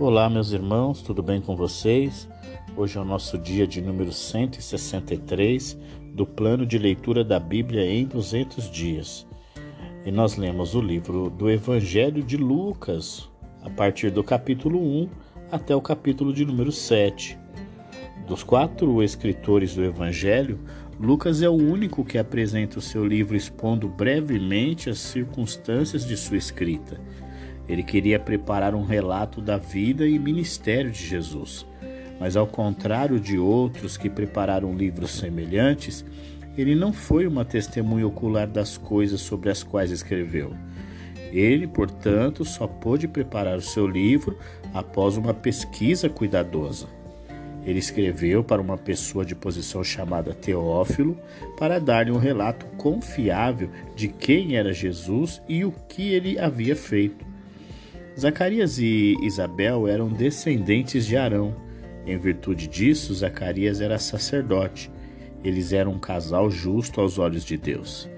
Olá, meus irmãos, tudo bem com vocês? Hoje é o nosso dia de número 163 do plano de leitura da Bíblia em 200 dias. E nós lemos o livro do Evangelho de Lucas, a partir do capítulo 1 até o capítulo de número 7. Dos quatro escritores do Evangelho, Lucas é o único que apresenta o seu livro expondo brevemente as circunstâncias de sua escrita ele queria preparar um relato da vida e ministério de Jesus. Mas, ao contrário de outros que prepararam livros semelhantes, ele não foi uma testemunha ocular das coisas sobre as quais escreveu. Ele, portanto, só pôde preparar o seu livro após uma pesquisa cuidadosa. Ele escreveu para uma pessoa de posição chamada Teófilo para dar-lhe um relato confiável de quem era Jesus e o que ele havia feito. Zacarias e Isabel eram descendentes de Arão. Em virtude disso, Zacarias era sacerdote. Eles eram um casal justo aos olhos de Deus.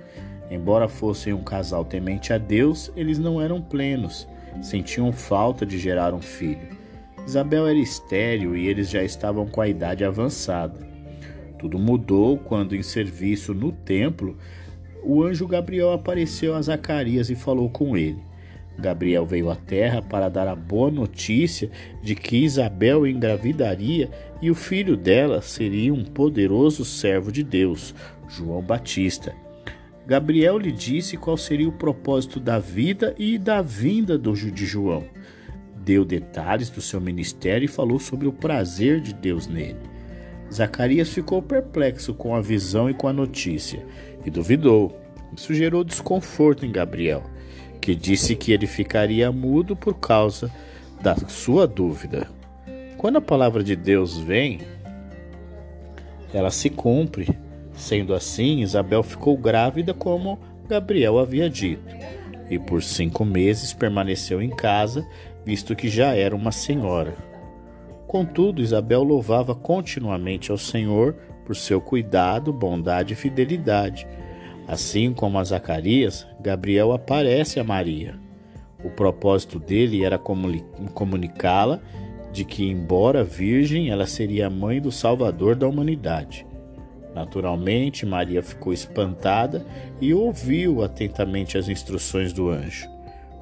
Embora fossem um casal temente a Deus, eles não eram plenos, sentiam falta de gerar um filho. Isabel era estéril e eles já estavam com a idade avançada. Tudo mudou quando, em serviço no templo, o anjo Gabriel apareceu a Zacarias e falou com ele. Gabriel veio à terra para dar a boa notícia de que Isabel engravidaria e o filho dela seria um poderoso servo de Deus, João Batista. Gabriel lhe disse qual seria o propósito da vida e da vinda do, de João. Deu detalhes do seu ministério e falou sobre o prazer de Deus nele. Zacarias ficou perplexo com a visão e com a notícia e duvidou. Isso gerou desconforto em Gabriel que disse que ele ficaria mudo por causa da sua dúvida. Quando a palavra de Deus vem, ela se cumpre. Sendo assim, Isabel ficou grávida como Gabriel havia dito, e por cinco meses permaneceu em casa, visto que já era uma senhora. Contudo, Isabel louvava continuamente ao Senhor por seu cuidado, bondade e fidelidade Assim como a Zacarias, Gabriel aparece a Maria. O propósito dele era comunicá-la de que, embora virgem, ela seria a mãe do Salvador da humanidade. Naturalmente, Maria ficou espantada e ouviu atentamente as instruções do anjo.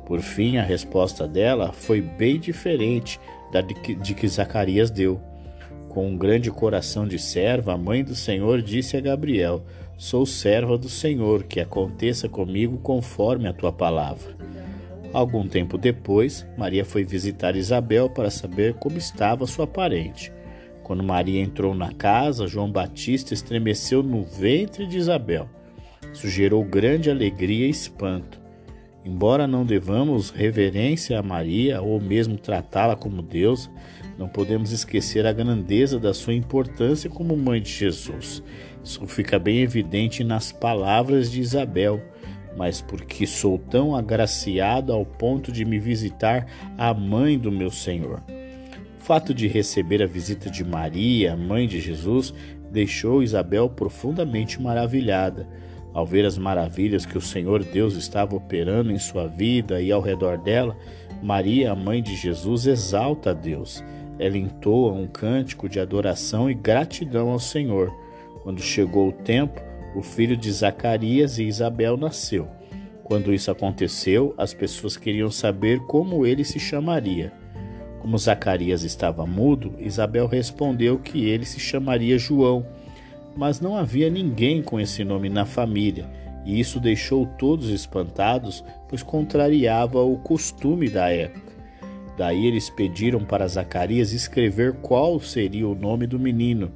Por fim, a resposta dela foi bem diferente da de que, de que Zacarias deu. Com um grande coração de serva, a mãe do Senhor disse a Gabriel: Sou serva do Senhor, que aconteça comigo conforme a tua palavra. Algum tempo depois, Maria foi visitar Isabel para saber como estava sua parente. Quando Maria entrou na casa, João Batista estremeceu no ventre de Isabel. Isso gerou grande alegria e espanto. Embora não devamos reverência a Maria ou mesmo tratá-la como Deus, não podemos esquecer a grandeza da sua importância como mãe de Jesus. Isso fica bem evidente nas palavras de Isabel. Mas porque sou tão agraciado ao ponto de me visitar a mãe do meu Senhor. O fato de receber a visita de Maria, mãe de Jesus, deixou Isabel profundamente maravilhada. Ao ver as maravilhas que o Senhor Deus estava operando em sua vida e ao redor dela, Maria, a mãe de Jesus, exalta a Deus. Ela entoa um cântico de adoração e gratidão ao Senhor. Quando chegou o tempo, o filho de Zacarias e Isabel nasceu. Quando isso aconteceu, as pessoas queriam saber como ele se chamaria. Como Zacarias estava mudo, Isabel respondeu que ele se chamaria João. Mas não havia ninguém com esse nome na família, e isso deixou todos espantados, pois contrariava o costume da época. Daí eles pediram para Zacarias escrever qual seria o nome do menino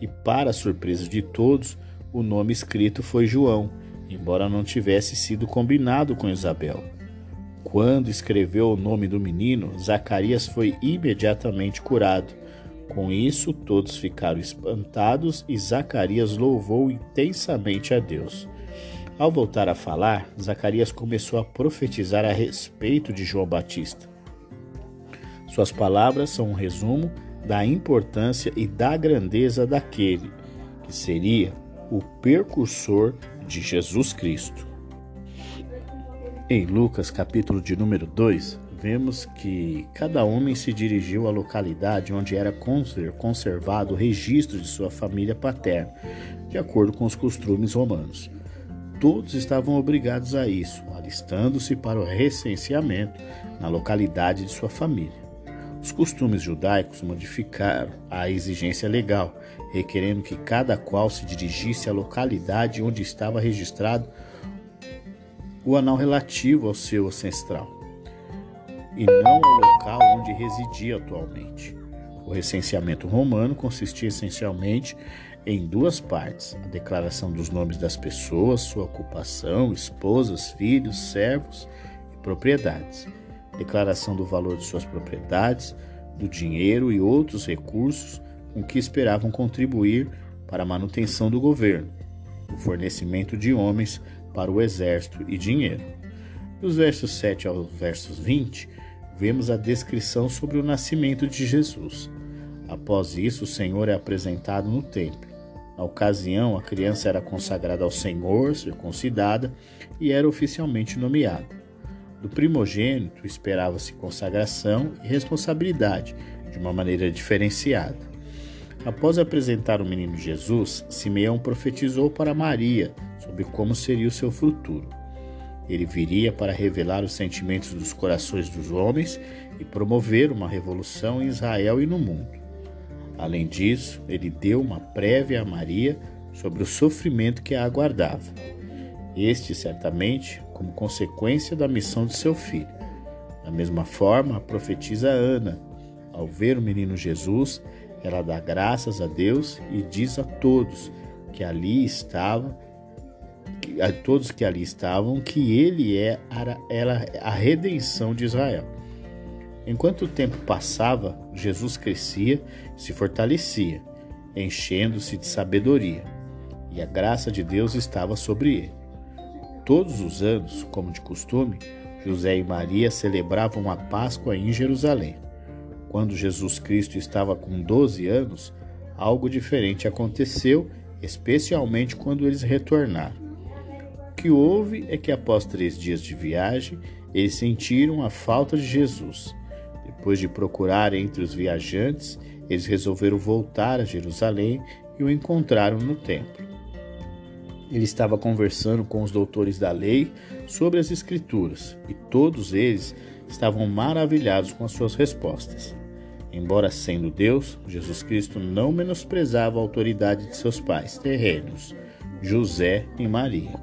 e, para surpresa de todos, o nome escrito foi João, embora não tivesse sido combinado com Isabel. Quando escreveu o nome do menino, Zacarias foi imediatamente curado. Com isso, todos ficaram espantados e Zacarias louvou intensamente a Deus. Ao voltar a falar, Zacarias começou a profetizar a respeito de João Batista. Suas palavras são um resumo da importância e da grandeza daquele que seria o precursor de Jesus Cristo. Em Lucas, capítulo de número 2, vemos que cada homem se dirigiu à localidade onde era conservado o registro de sua família paterna, de acordo com os costumes romanos. Todos estavam obrigados a isso, alistando-se para o recenseamento na localidade de sua família. Os costumes judaicos modificaram a exigência legal, requerendo que cada qual se dirigisse à localidade onde estava registrado o anal relativo ao seu ancestral e não ao local onde residia atualmente. O recenseamento romano consistia essencialmente em duas partes: a declaração dos nomes das pessoas, sua ocupação, esposas, filhos, servos e propriedades, declaração do valor de suas propriedades, do dinheiro e outros recursos com que esperavam contribuir para a manutenção do governo, o fornecimento de homens para o exército e dinheiro. Dos versos 7 aos versos 20, vemos a descrição sobre o nascimento de Jesus. Após isso, o Senhor é apresentado no templo. Na ocasião, a criança era consagrada ao Senhor, circuncidada e era oficialmente nomeada. Do primogênito esperava-se consagração e responsabilidade, de uma maneira diferenciada. Após apresentar o menino Jesus, Simeão profetizou para Maria sobre como seria o seu futuro. Ele viria para revelar os sentimentos dos corações dos homens e promover uma revolução em Israel e no mundo. Além disso, ele deu uma prévia a Maria sobre o sofrimento que a aguardava. Este, certamente, como consequência da missão de seu filho. Da mesma forma, profetiza Ana. Ao ver o menino Jesus, ela dá graças a Deus e diz a todos que ali estavam a todos que ali estavam que ele é era a redenção de Israel. Enquanto o tempo passava, Jesus crescia se fortalecia, enchendo-se de sabedoria, e a graça de Deus estava sobre ele. Todos os anos, como de costume, José e Maria celebravam a Páscoa em Jerusalém. Quando Jesus Cristo estava com 12 anos, algo diferente aconteceu, especialmente quando eles retornaram que houve é que, após três dias de viagem, eles sentiram a falta de Jesus. Depois de procurar entre os viajantes, eles resolveram voltar a Jerusalém e o encontraram no templo. Ele estava conversando com os doutores da lei sobre as Escrituras e todos eles estavam maravilhados com as suas respostas. Embora sendo Deus, Jesus Cristo não menosprezava a autoridade de seus pais terrenos, José e Maria.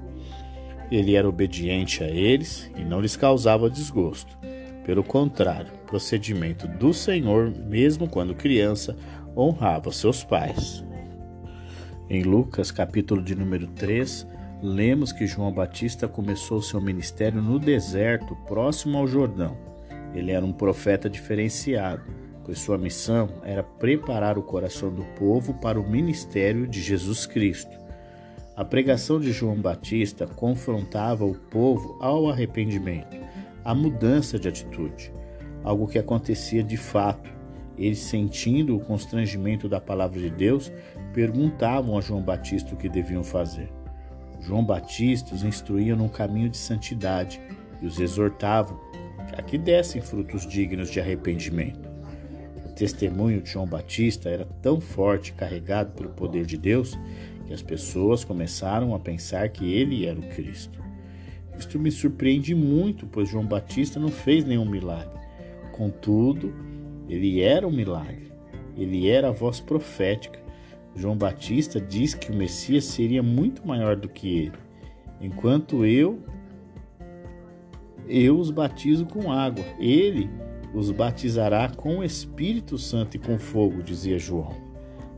Ele era obediente a eles e não lhes causava desgosto. Pelo contrário, procedimento do Senhor, mesmo quando criança, honrava seus pais. Em Lucas, capítulo de número 3, lemos que João Batista começou seu ministério no deserto, próximo ao Jordão. Ele era um profeta diferenciado, pois sua missão era preparar o coração do povo para o ministério de Jesus Cristo. A pregação de João Batista confrontava o povo ao arrependimento, à mudança de atitude, algo que acontecia de fato. Eles, sentindo o constrangimento da palavra de Deus, perguntavam a João Batista o que deviam fazer. João Batista os instruía num caminho de santidade e os exortava a que dessem frutos dignos de arrependimento. O testemunho de João Batista era tão forte, carregado pelo poder de Deus, que as pessoas começaram a pensar que ele era o Cristo. Isto me surpreende muito, pois João Batista não fez nenhum milagre. Contudo, ele era um milagre. Ele era a voz profética. João Batista diz que o Messias seria muito maior do que ele. Enquanto eu eu os batizo com água, ele os batizará com o Espírito Santo e com fogo, dizia João.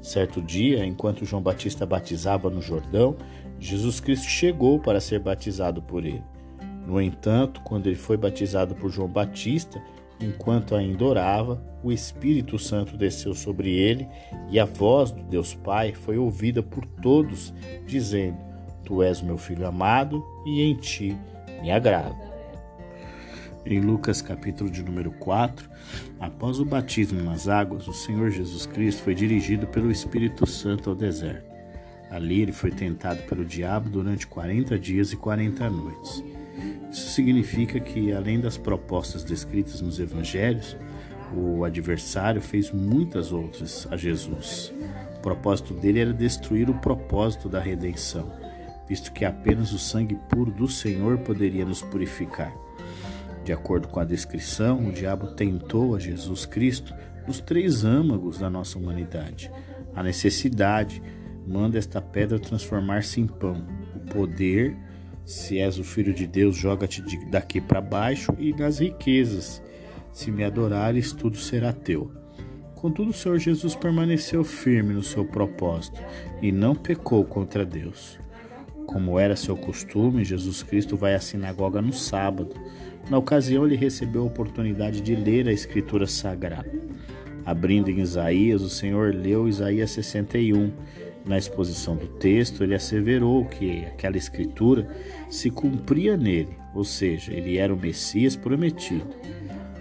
Certo dia, enquanto João Batista batizava no Jordão, Jesus Cristo chegou para ser batizado por ele. No entanto, quando ele foi batizado por João Batista, enquanto ainda orava, o Espírito Santo desceu sobre ele e a voz do Deus Pai foi ouvida por todos, dizendo: Tu és meu filho amado e em ti me agrado. Em Lucas capítulo de número 4, após o batismo nas águas, o Senhor Jesus Cristo foi dirigido pelo Espírito Santo ao deserto. Ali ele foi tentado pelo diabo durante 40 dias e 40 noites. Isso significa que, além das propostas descritas nos evangelhos, o adversário fez muitas outras a Jesus. O propósito dele era destruir o propósito da redenção, visto que apenas o sangue puro do Senhor poderia nos purificar. De acordo com a descrição, o diabo tentou a Jesus Cristo nos três âmagos da nossa humanidade: a necessidade, manda esta pedra transformar-se em pão. O poder, se és o filho de Deus, joga-te daqui para baixo e nas riquezas. Se me adorares, tudo será teu. Contudo, o Senhor Jesus permaneceu firme no seu propósito e não pecou contra Deus. Como era seu costume, Jesus Cristo vai à sinagoga no sábado. Na ocasião, ele recebeu a oportunidade de ler a Escritura Sagrada. Abrindo em Isaías, o Senhor leu Isaías 61 na exposição do texto, ele asseverou que aquela escritura se cumpria nele, ou seja, ele era o Messias prometido.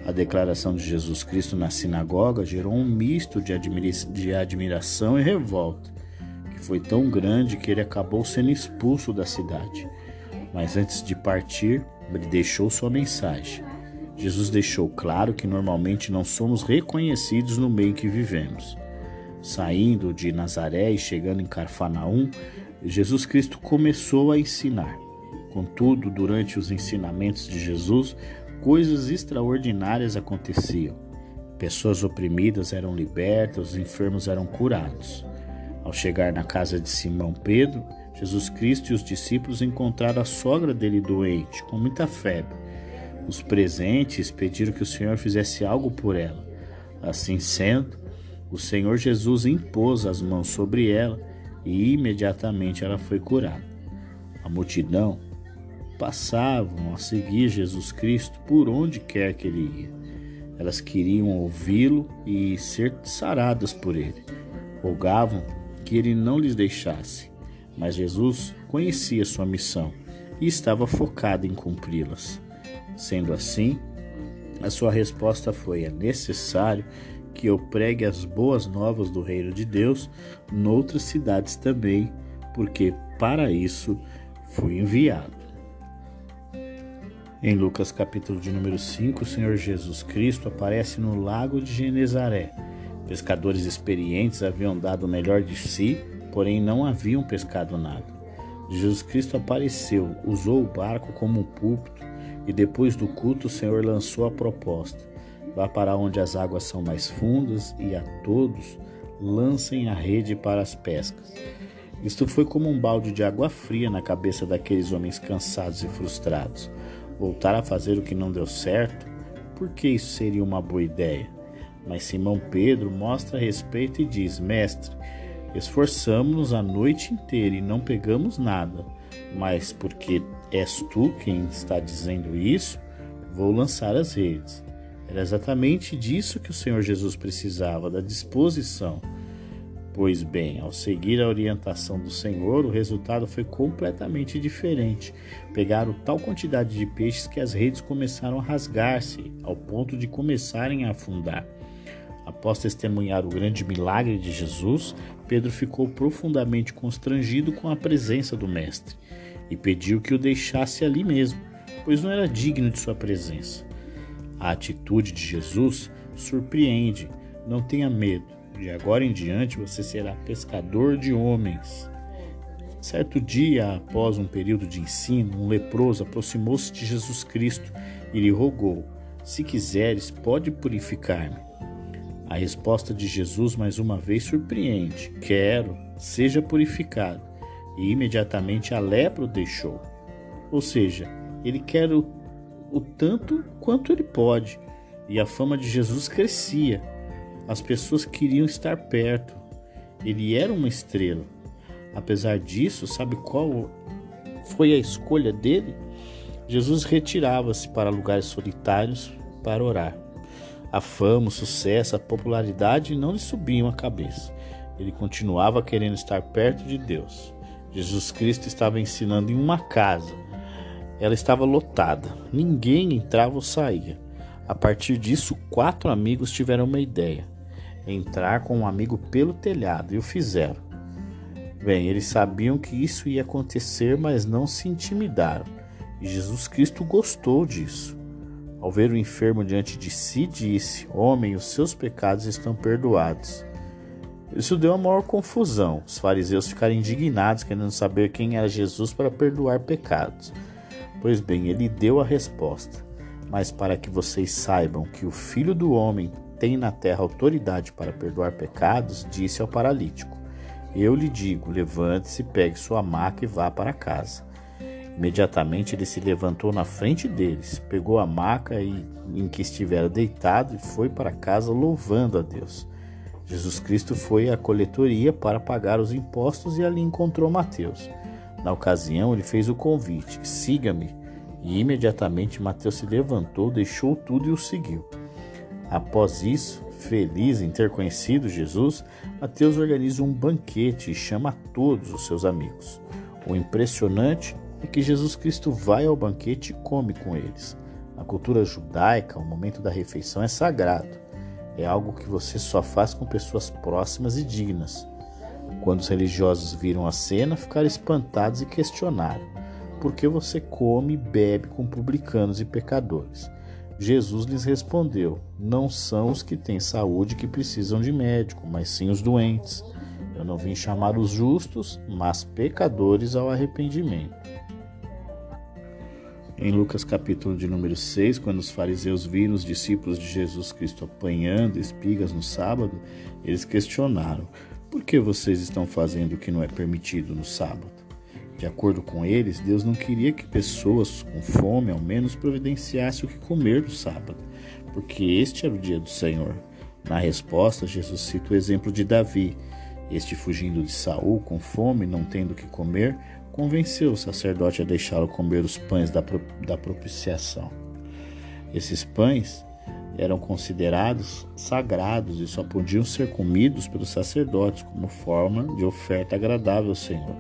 A declaração de Jesus Cristo na sinagoga gerou um misto de, de admiração e revolta, que foi tão grande que ele acabou sendo expulso da cidade. Mas antes de partir, ele deixou sua mensagem. Jesus deixou claro que normalmente não somos reconhecidos no meio que vivemos. Saindo de Nazaré e chegando em Carfanaum, Jesus Cristo começou a ensinar. Contudo, durante os ensinamentos de Jesus, coisas extraordinárias aconteciam. Pessoas oprimidas eram libertas, os enfermos eram curados. Ao chegar na casa de Simão Pedro, Jesus Cristo e os discípulos encontraram a sogra dele doente, com muita febre. Os presentes pediram que o Senhor fizesse algo por ela. Assim sendo, o Senhor Jesus impôs as mãos sobre ela e imediatamente ela foi curada. A multidão passavam a seguir Jesus Cristo por onde quer que ele ia. Elas queriam ouvi-lo e ser saradas por ele. Rogavam que ele não lhes deixasse, mas Jesus conhecia sua missão e estava focado em cumpri-las. Sendo assim, a sua resposta foi: é necessário que eu pregue as boas novas do reino de Deus noutras cidades também, porque para isso fui enviado. Em Lucas capítulo de número 5, o Senhor Jesus Cristo aparece no lago de Genezaré. Pescadores experientes haviam dado o melhor de si, porém não haviam pescado nada. Jesus Cristo apareceu, usou o barco como um púlpito e depois do culto o Senhor lançou a proposta Vá para onde as águas são mais fundas e a todos lancem a rede para as pescas. Isto foi como um balde de água fria na cabeça daqueles homens cansados e frustrados. Voltar a fazer o que não deu certo? Por que isso seria uma boa ideia? Mas Simão Pedro mostra respeito e diz: Mestre, esforçamos-nos a noite inteira e não pegamos nada, mas porque és tu quem está dizendo isso, vou lançar as redes. Era exatamente disso que o Senhor Jesus precisava, da disposição. Pois bem, ao seguir a orientação do Senhor, o resultado foi completamente diferente. Pegaram tal quantidade de peixes que as redes começaram a rasgar-se, ao ponto de começarem a afundar. Após testemunhar o grande milagre de Jesus, Pedro ficou profundamente constrangido com a presença do Mestre e pediu que o deixasse ali mesmo, pois não era digno de sua presença. A atitude de Jesus surpreende. Não tenha medo. De agora em diante você será pescador de homens. Certo dia, após um período de ensino, um leproso aproximou-se de Jesus Cristo e lhe rogou: Se quiseres, pode purificar-me. A resposta de Jesus mais uma vez surpreende: Quero, seja purificado. E imediatamente a lepra o deixou. Ou seja, ele quer o o tanto quanto ele pode. E a fama de Jesus crescia. As pessoas queriam estar perto. Ele era uma estrela. Apesar disso, sabe qual foi a escolha dele? Jesus retirava-se para lugares solitários para orar. A fama, o sucesso, a popularidade não lhe subiam a cabeça. Ele continuava querendo estar perto de Deus. Jesus Cristo estava ensinando em uma casa ela estava lotada, ninguém entrava ou saía. A partir disso, quatro amigos tiveram uma ideia: entrar com um amigo pelo telhado, e o fizeram. Bem, eles sabiam que isso ia acontecer, mas não se intimidaram. E Jesus Cristo gostou disso. Ao ver o enfermo diante de si, disse: Homem, os seus pecados estão perdoados. Isso deu a maior confusão. Os fariseus ficaram indignados, querendo saber quem era Jesus para perdoar pecados. Pois bem, ele deu a resposta. Mas para que vocês saibam que o Filho do Homem tem na terra autoridade para perdoar pecados, disse ao paralítico: Eu lhe digo, levante-se, pegue sua maca e vá para casa. Imediatamente ele se levantou na frente deles, pegou a maca em que estivera deitado e foi para casa louvando a Deus. Jesus Cristo foi à coletoria para pagar os impostos e ali encontrou Mateus. Na ocasião, ele fez o convite: siga-me. E imediatamente Mateus se levantou, deixou tudo e o seguiu. Após isso, feliz em ter conhecido Jesus, Mateus organiza um banquete e chama todos os seus amigos. O impressionante é que Jesus Cristo vai ao banquete e come com eles. Na cultura judaica, o momento da refeição é sagrado. É algo que você só faz com pessoas próximas e dignas. Quando os religiosos viram a cena, ficaram espantados e questionaram: por que você come e bebe com publicanos e pecadores? Jesus lhes respondeu: Não são os que têm saúde que precisam de médico, mas sim os doentes. Eu não vim chamar os justos, mas pecadores ao arrependimento. Em Lucas capítulo de número 6, quando os fariseus viram os discípulos de Jesus Cristo apanhando espigas no sábado, eles questionaram: Por que vocês estão fazendo o que não é permitido no sábado? De acordo com eles, Deus não queria que pessoas com fome ao menos providenciassem o que comer no sábado, porque este era o dia do Senhor. Na resposta, Jesus cita o exemplo de Davi. Este fugindo de Saul com fome, não tendo o que comer, convenceu o sacerdote a deixá-lo comer os pães da, da propiciação. Esses pães eram considerados sagrados e só podiam ser comidos pelos sacerdotes como forma de oferta agradável ao Senhor.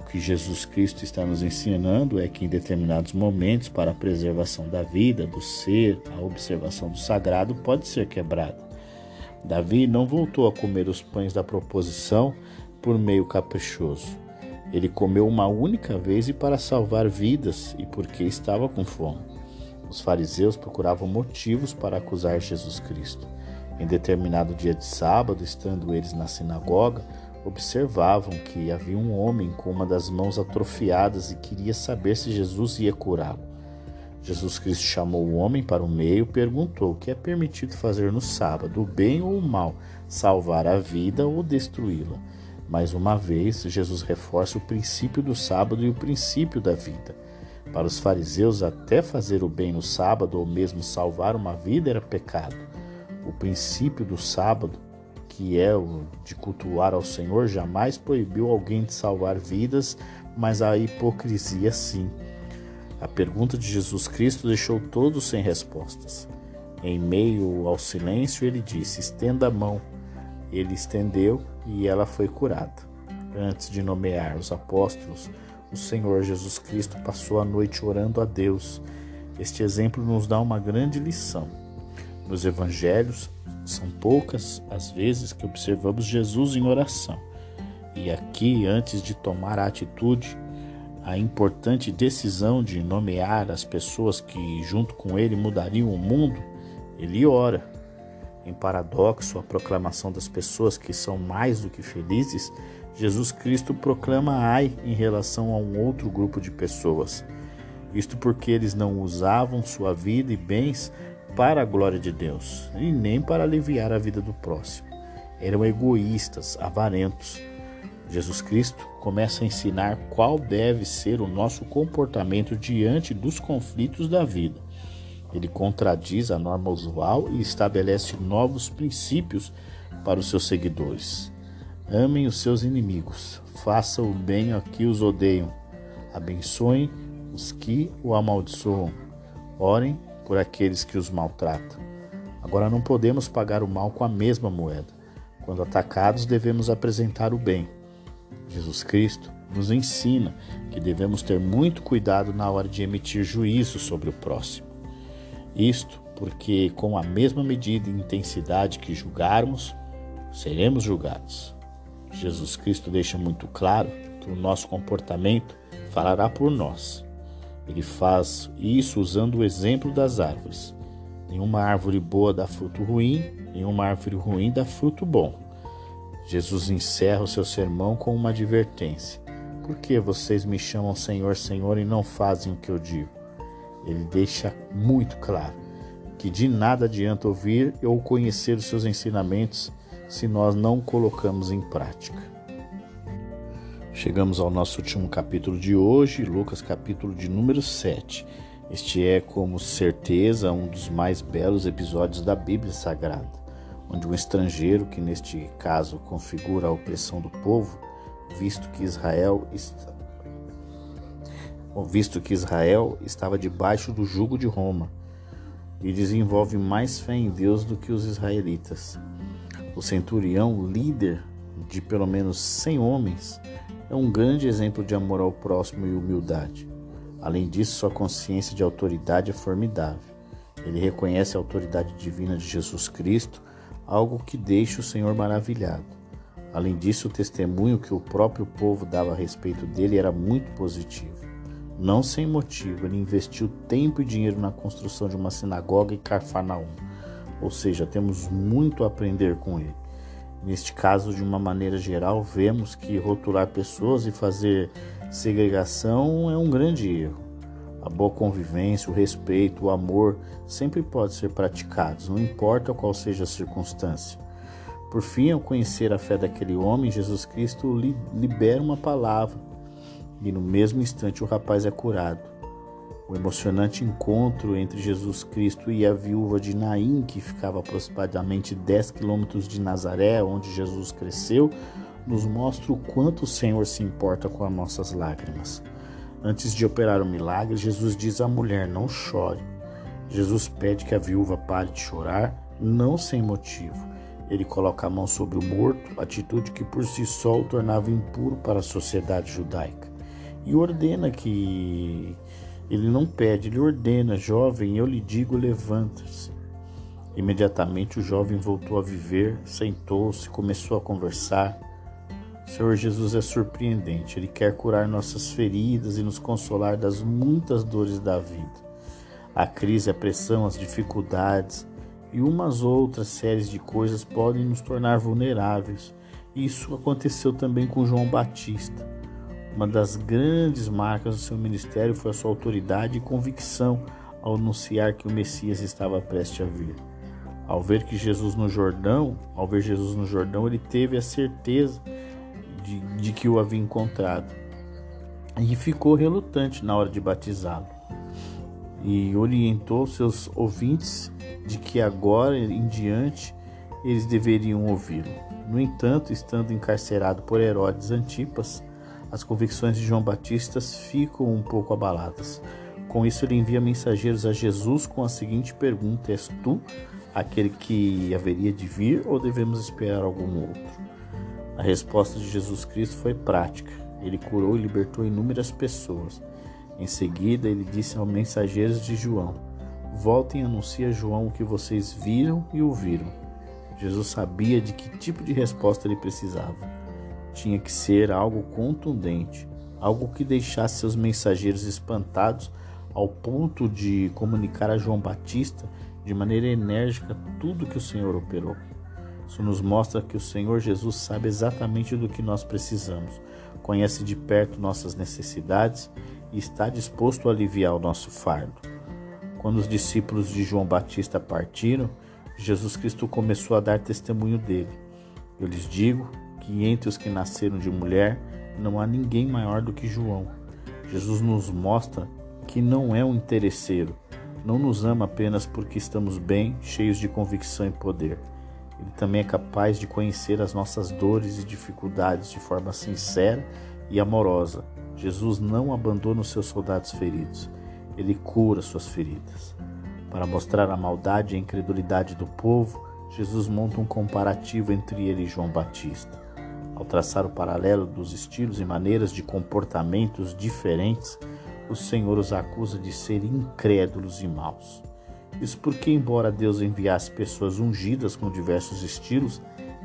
O que Jesus Cristo está nos ensinando é que em determinados momentos, para a preservação da vida, do ser, a observação do sagrado pode ser quebrada. Davi não voltou a comer os pães da proposição por meio caprichoso. Ele comeu uma única vez e para salvar vidas e porque estava com fome. Os fariseus procuravam motivos para acusar Jesus Cristo. Em determinado dia de sábado, estando eles na sinagoga, observavam que havia um homem com uma das mãos atrofiadas e queria saber se Jesus ia curá-lo. Jesus Cristo chamou o homem para o meio e perguntou o que é permitido fazer no sábado, o bem ou o mal, salvar a vida ou destruí-la. Mais uma vez, Jesus reforça o princípio do sábado e o princípio da vida. Para os fariseus, até fazer o bem no sábado ou mesmo salvar uma vida era pecado. O princípio do sábado, que é o de cultuar ao Senhor, jamais proibiu alguém de salvar vidas, mas a hipocrisia sim. A pergunta de Jesus Cristo deixou todos sem respostas. Em meio ao silêncio, ele disse: Estenda a mão. Ele estendeu e ela foi curada. Antes de nomear os apóstolos, o Senhor Jesus Cristo passou a noite orando a Deus. Este exemplo nos dá uma grande lição. Nos evangelhos, são poucas as vezes que observamos Jesus em oração. E aqui, antes de tomar a atitude, a importante decisão de nomear as pessoas que, junto com ele, mudariam o mundo, ele ora. Em paradoxo, a proclamação das pessoas que são mais do que felizes, Jesus Cristo proclama ai em relação a um outro grupo de pessoas. Isto porque eles não usavam sua vida e bens para a glória de Deus e nem para aliviar a vida do próximo. Eram egoístas, avarentos. Jesus Cristo começa a ensinar qual deve ser o nosso comportamento diante dos conflitos da vida. Ele contradiz a norma usual e estabelece novos princípios para os seus seguidores. Amem os seus inimigos, façam o bem a que os odeiam, abençoem os que o amaldiçoam, orem por aqueles que os maltratam. Agora não podemos pagar o mal com a mesma moeda. Quando atacados, devemos apresentar o bem. Jesus Cristo nos ensina que devemos ter muito cuidado na hora de emitir juízo sobre o próximo. Isto porque, com a mesma medida e intensidade que julgarmos, seremos julgados. Jesus Cristo deixa muito claro que o nosso comportamento falará por nós. Ele faz isso usando o exemplo das árvores. Nenhuma árvore boa dá fruto ruim, nenhuma árvore ruim dá fruto bom. Jesus encerra o seu sermão com uma advertência: Por que vocês me chamam Senhor, Senhor e não fazem o que eu digo? Ele deixa muito claro que de nada adianta ouvir ou conhecer os seus ensinamentos se nós não colocamos em prática. Chegamos ao nosso último capítulo de hoje, Lucas, capítulo de número 7. Este é, como certeza, um dos mais belos episódios da Bíblia Sagrada, onde um estrangeiro, que neste caso configura a opressão do povo, visto que Israel visto que Israel estava debaixo do jugo de Roma e desenvolve mais fé em Deus do que os israelitas. O centurião, líder de pelo menos 100 homens, é um grande exemplo de amor ao próximo e humildade. Além disso, sua consciência de autoridade é formidável. Ele reconhece a autoridade divina de Jesus Cristo, algo que deixa o Senhor maravilhado. Além disso, o testemunho que o próprio povo dava a respeito dele era muito positivo. Não sem motivo, ele investiu tempo e dinheiro na construção de uma sinagoga em Carfanaum. Ou seja, temos muito a aprender com ele. Neste caso, de uma maneira geral, vemos que rotular pessoas e fazer segregação é um grande erro. A boa convivência, o respeito, o amor sempre podem ser praticados, não importa qual seja a circunstância. Por fim, ao conhecer a fé daquele homem, Jesus Cristo libera uma palavra e no mesmo instante o rapaz é curado. O emocionante encontro entre Jesus Cristo e a viúva de Naim, que ficava aproximadamente 10 quilômetros de Nazaré, onde Jesus cresceu, nos mostra o quanto o Senhor se importa com as nossas lágrimas. Antes de operar o milagre, Jesus diz à mulher: Não chore. Jesus pede que a viúva pare de chorar, não sem motivo. Ele coloca a mão sobre o morto, atitude que por si só o tornava impuro para a sociedade judaica e ordena que ele não pede, ele ordena, jovem, eu lhe digo, levanta-se. Imediatamente o jovem voltou a viver, sentou-se, começou a conversar. Senhor Jesus é surpreendente, ele quer curar nossas feridas e nos consolar das muitas dores da vida. A crise, a pressão, as dificuldades e umas outras séries de coisas podem nos tornar vulneráveis. Isso aconteceu também com João Batista. Uma das grandes marcas do seu ministério foi a sua autoridade e convicção ao anunciar que o Messias estava prestes a vir. Ao ver que Jesus no Jordão, ao ver Jesus no Jordão, ele teve a certeza de, de que o havia encontrado e ficou relutante na hora de batizá-lo. E orientou seus ouvintes de que agora em diante eles deveriam ouvi-lo. No entanto, estando encarcerado por Herodes Antipas, as convicções de João Batista ficam um pouco abaladas. Com isso, ele envia mensageiros a Jesus com a seguinte pergunta: És tu aquele que haveria de vir ou devemos esperar algum outro? A resposta de Jesus Cristo foi prática. Ele curou e libertou inúmeras pessoas. Em seguida, ele disse aos mensageiros de João: Voltem e anunciem a João o que vocês viram e ouviram. Jesus sabia de que tipo de resposta ele precisava tinha que ser algo contundente, algo que deixasse seus mensageiros espantados ao ponto de comunicar a João Batista de maneira enérgica tudo que o Senhor operou. Isso nos mostra que o Senhor Jesus sabe exatamente do que nós precisamos, conhece de perto nossas necessidades e está disposto a aliviar o nosso fardo. Quando os discípulos de João Batista partiram, Jesus Cristo começou a dar testemunho dele. Eu lhes digo que entre os que nasceram de mulher não há ninguém maior do que João. Jesus nos mostra que não é um interesseiro, não nos ama apenas porque estamos bem, cheios de convicção e poder. Ele também é capaz de conhecer as nossas dores e dificuldades de forma sincera e amorosa. Jesus não abandona os seus soldados feridos, ele cura suas feridas. Para mostrar a maldade e a incredulidade do povo, Jesus monta um comparativo entre ele e João Batista. Ao traçar o paralelo dos estilos e maneiras de comportamentos diferentes, o Senhor os acusa de serem incrédulos e maus. Isso porque, embora Deus enviasse pessoas ungidas com diversos estilos,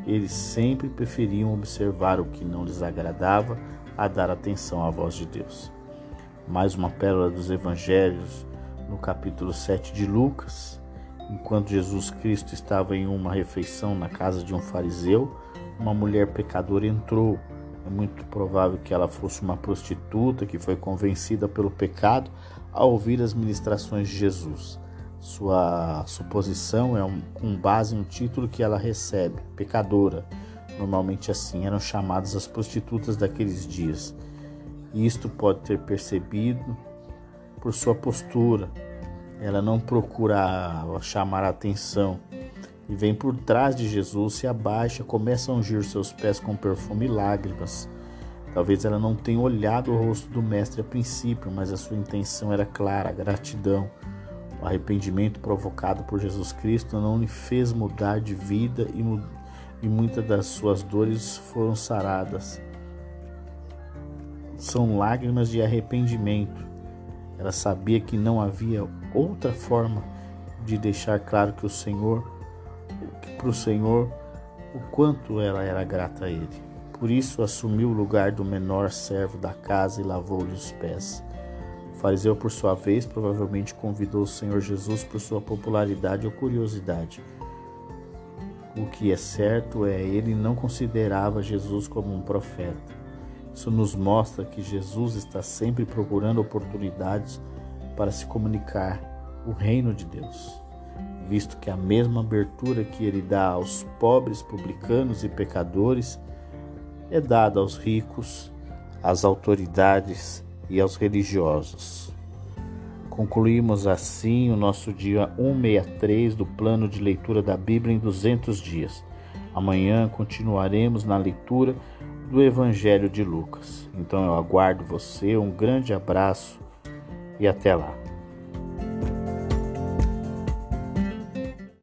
eles sempre preferiam observar o que não lhes agradava a dar atenção à voz de Deus. Mais uma pérola dos evangelhos no capítulo 7 de Lucas. Enquanto Jesus Cristo estava em uma refeição na casa de um fariseu, uma mulher pecadora entrou. É muito provável que ela fosse uma prostituta que foi convencida pelo pecado ao ouvir as ministrações de Jesus. Sua suposição é um, com base no título que ela recebe, pecadora. Normalmente assim eram chamadas as prostitutas daqueles dias. E isto pode ter percebido por sua postura. Ela não procura chamar a atenção e vem por trás de Jesus, se abaixa, começa a ungir seus pés com perfume e lágrimas. Talvez ela não tenha olhado o rosto do Mestre a princípio, mas a sua intenção era clara: gratidão. O arrependimento provocado por Jesus Cristo não lhe fez mudar de vida e, e muitas das suas dores foram saradas. São lágrimas de arrependimento. Ela sabia que não havia outra forma de deixar claro que o Senhor, para o Senhor, o quanto ela era grata a Ele. Por isso assumiu o lugar do menor servo da casa e lavou-lhe os pés. O fariseu, por sua vez, provavelmente convidou o Senhor Jesus por sua popularidade ou curiosidade. O que é certo é ele não considerava Jesus como um profeta. Isso nos mostra que Jesus está sempre procurando oportunidades para se comunicar o reino de Deus, visto que a mesma abertura que ele dá aos pobres, publicanos e pecadores é dada aos ricos, às autoridades e aos religiosos. Concluímos assim o nosso dia 163 do plano de leitura da Bíblia em 200 dias. Amanhã continuaremos na leitura do Evangelho de Lucas. Então eu aguardo você, um grande abraço e até lá.